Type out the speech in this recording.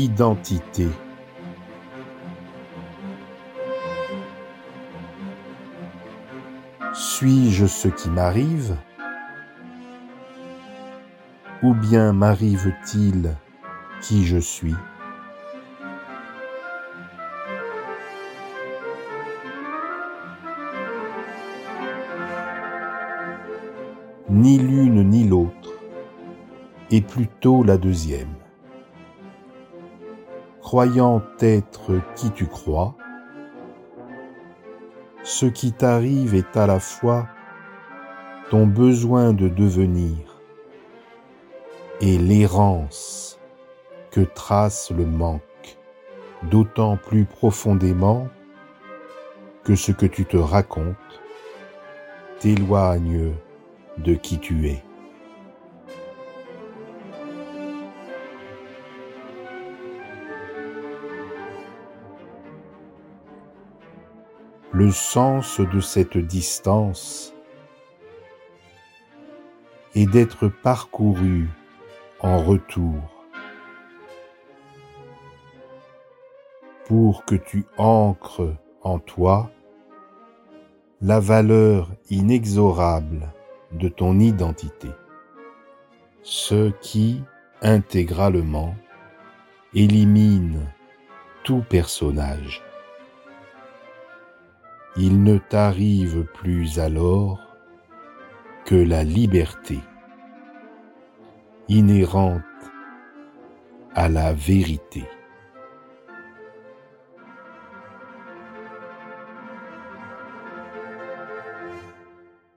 Identité. Suis-je ce qui m'arrive? Ou bien m'arrive-t-il qui je suis? Ni l'une ni l'autre, et plutôt la deuxième. Croyant être qui tu crois, ce qui t'arrive est à la fois ton besoin de devenir et l'errance que trace le manque, d'autant plus profondément que ce que tu te racontes t'éloigne de qui tu es. Le sens de cette distance est d'être parcouru en retour. Pour que tu ancres en toi la valeur inexorable de ton identité, ce qui, intégralement, élimine tout personnage il ne t'arrive plus alors que la liberté inhérente à la vérité.